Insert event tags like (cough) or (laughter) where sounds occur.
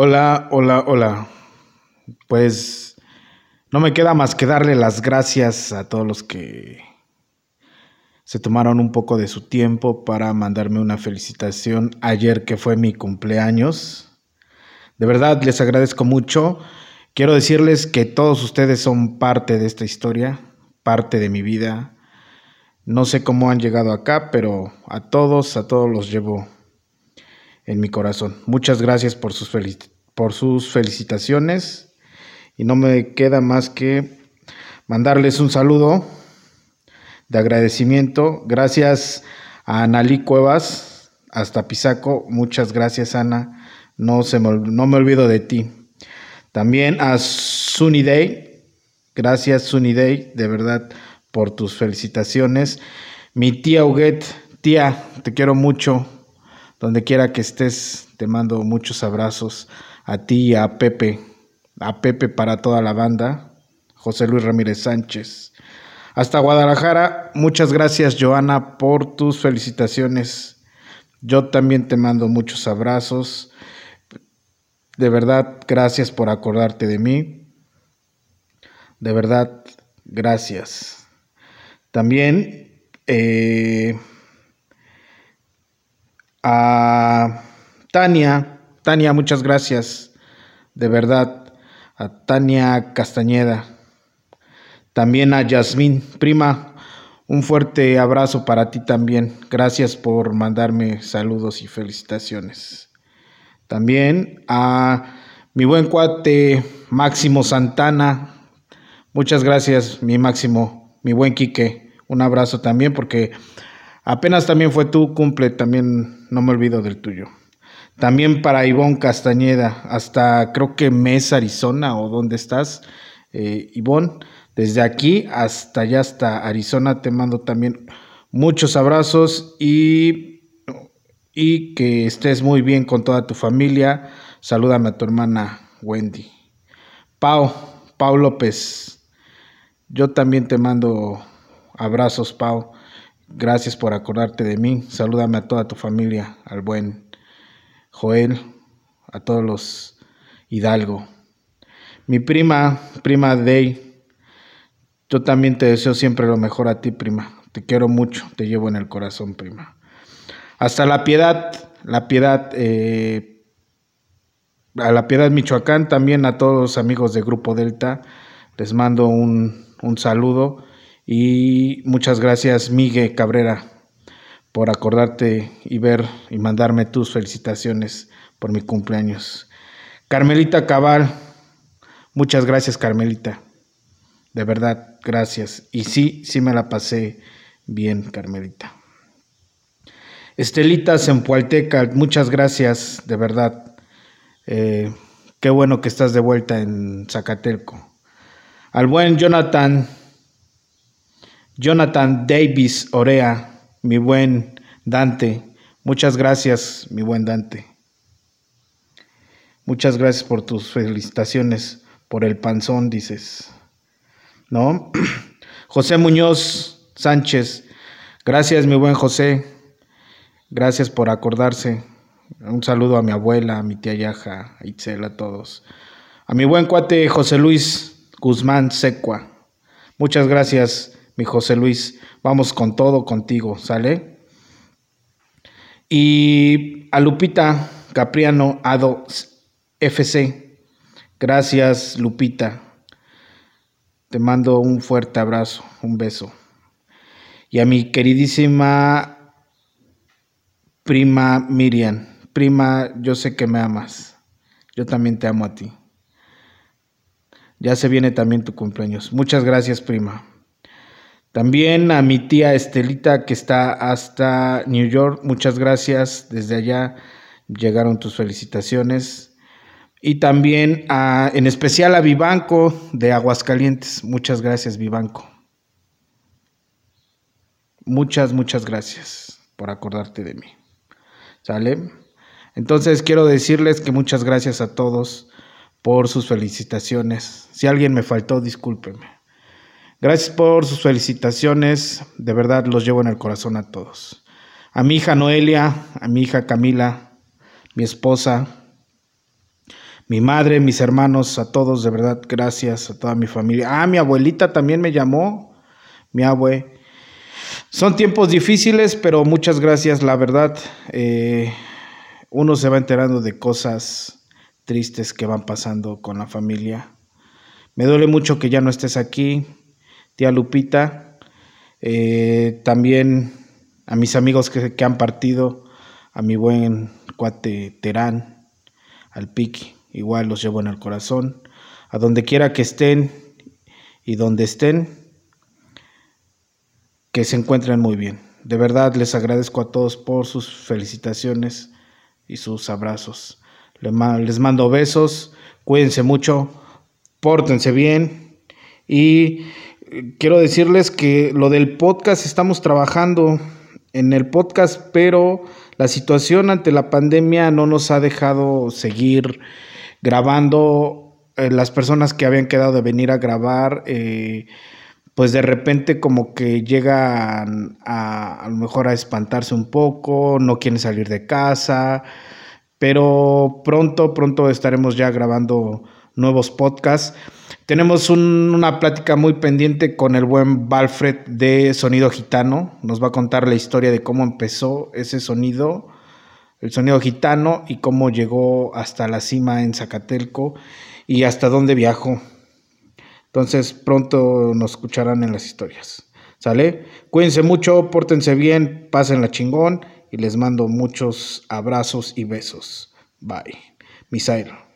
Hola, hola, hola. Pues no me queda más que darle las gracias a todos los que se tomaron un poco de su tiempo para mandarme una felicitación ayer que fue mi cumpleaños. De verdad les agradezco mucho. Quiero decirles que todos ustedes son parte de esta historia, parte de mi vida. No sé cómo han llegado acá, pero a todos, a todos los llevo en mi corazón. Muchas gracias por sus, por sus felicitaciones y no me queda más que mandarles un saludo de agradecimiento. Gracias a Analí Cuevas hasta Pisaco. Muchas gracias Ana. No, se me, no me olvido de ti. También a Sunny Day. Gracias Sunny Day, de verdad, por tus felicitaciones. Mi tía Huguet, tía, te quiero mucho. Donde quiera que estés, te mando muchos abrazos a ti y a Pepe, a Pepe para toda la banda, José Luis Ramírez Sánchez. Hasta Guadalajara, muchas gracias Joana por tus felicitaciones. Yo también te mando muchos abrazos. De verdad, gracias por acordarte de mí. De verdad, gracias. También eh, a Tania, Tania, muchas gracias, de verdad, a Tania Castañeda, también a Yasmín, prima, un fuerte abrazo para ti también, gracias por mandarme saludos y felicitaciones. También a mi buen cuate Máximo Santana, muchas gracias, mi Máximo, mi buen Quique, un abrazo también porque Apenas también fue tu cumple, también no me olvido del tuyo. También para Ivonne Castañeda, hasta creo que Mesa, Arizona, o dónde estás, eh, Ivonne. Desde aquí hasta allá, hasta Arizona, te mando también muchos abrazos y, y que estés muy bien con toda tu familia. Salúdame a tu hermana Wendy. Pau, Pau López, yo también te mando abrazos, Pau. Gracias por acordarte de mí. Salúdame a toda tu familia, al buen Joel, a todos los Hidalgo. Mi prima, prima Day, yo también te deseo siempre lo mejor a ti, prima. Te quiero mucho, te llevo en el corazón, prima. Hasta la piedad, la piedad, eh, a la piedad Michoacán, también a todos los amigos de Grupo Delta, les mando un, un saludo y muchas gracias, Miguel Cabrera, por acordarte y ver y mandarme tus felicitaciones por mi cumpleaños. Carmelita Cabal, muchas gracias, Carmelita. De verdad, gracias. Y sí, sí me la pasé bien, Carmelita. Estelita Zempualteca, muchas gracias, de verdad. Eh, qué bueno que estás de vuelta en Zacatelco. Al buen Jonathan Jonathan Davis Orea, mi buen Dante. Muchas gracias, mi buen Dante. Muchas gracias por tus felicitaciones, por el panzón, dices. ¿No? (clears throat) José Muñoz Sánchez, gracias, mi buen José. Gracias por acordarse. Un saludo a mi abuela, a mi tía Yaja, a Itzel, a todos. A mi buen cuate José Luis Guzmán Secua. Muchas gracias mi José Luis. Vamos con todo contigo, ¿sale? Y a Lupita Capriano Ado FC. Gracias, Lupita. Te mando un fuerte abrazo, un beso. Y a mi queridísima prima Miriam. Prima, yo sé que me amas. Yo también te amo a ti. Ya se viene también tu cumpleaños. Muchas gracias, prima. También a mi tía Estelita que está hasta New York, muchas gracias. Desde allá llegaron tus felicitaciones. Y también a, en especial a Vivanco de Aguascalientes. Muchas gracias, Vivanco. Muchas, muchas gracias por acordarte de mí. ¿Sale? Entonces quiero decirles que muchas gracias a todos por sus felicitaciones. Si alguien me faltó, discúlpeme. Gracias por sus felicitaciones, de verdad los llevo en el corazón a todos. A mi hija Noelia, a mi hija Camila, mi esposa, mi madre, mis hermanos, a todos, de verdad, gracias a toda mi familia. Ah, mi abuelita también me llamó, mi abue. Son tiempos difíciles, pero muchas gracias, la verdad. Eh, uno se va enterando de cosas tristes que van pasando con la familia. Me duele mucho que ya no estés aquí, tía Lupita. Eh, también a mis amigos que, que, han partido, a mi buen cuate Terán, al Piqui igual los llevo en el corazón. A donde quiera que estén y donde estén, que se encuentren muy bien. De verdad les agradezco a todos por sus felicitaciones y sus abrazos. Les mando besos, cuídense mucho, pórtense bien y quiero decirles que lo del podcast estamos trabajando en el podcast, pero la situación ante la pandemia no nos ha dejado seguir grabando, eh, las personas que habían quedado de venir a grabar, eh, pues de repente como que llegan a, a lo mejor a espantarse un poco, no quieren salir de casa, pero pronto, pronto estaremos ya grabando nuevos podcasts. Tenemos una plática muy pendiente con el buen Valfred de Sonido Gitano. Nos va a contar la historia de cómo empezó ese sonido el sonido gitano y cómo llegó hasta la cima en Zacatelco y hasta dónde viajó. Entonces pronto nos escucharán en las historias. ¿Sale? Cuídense mucho, pórtense bien, pasen la chingón y les mando muchos abrazos y besos. Bye. Misael.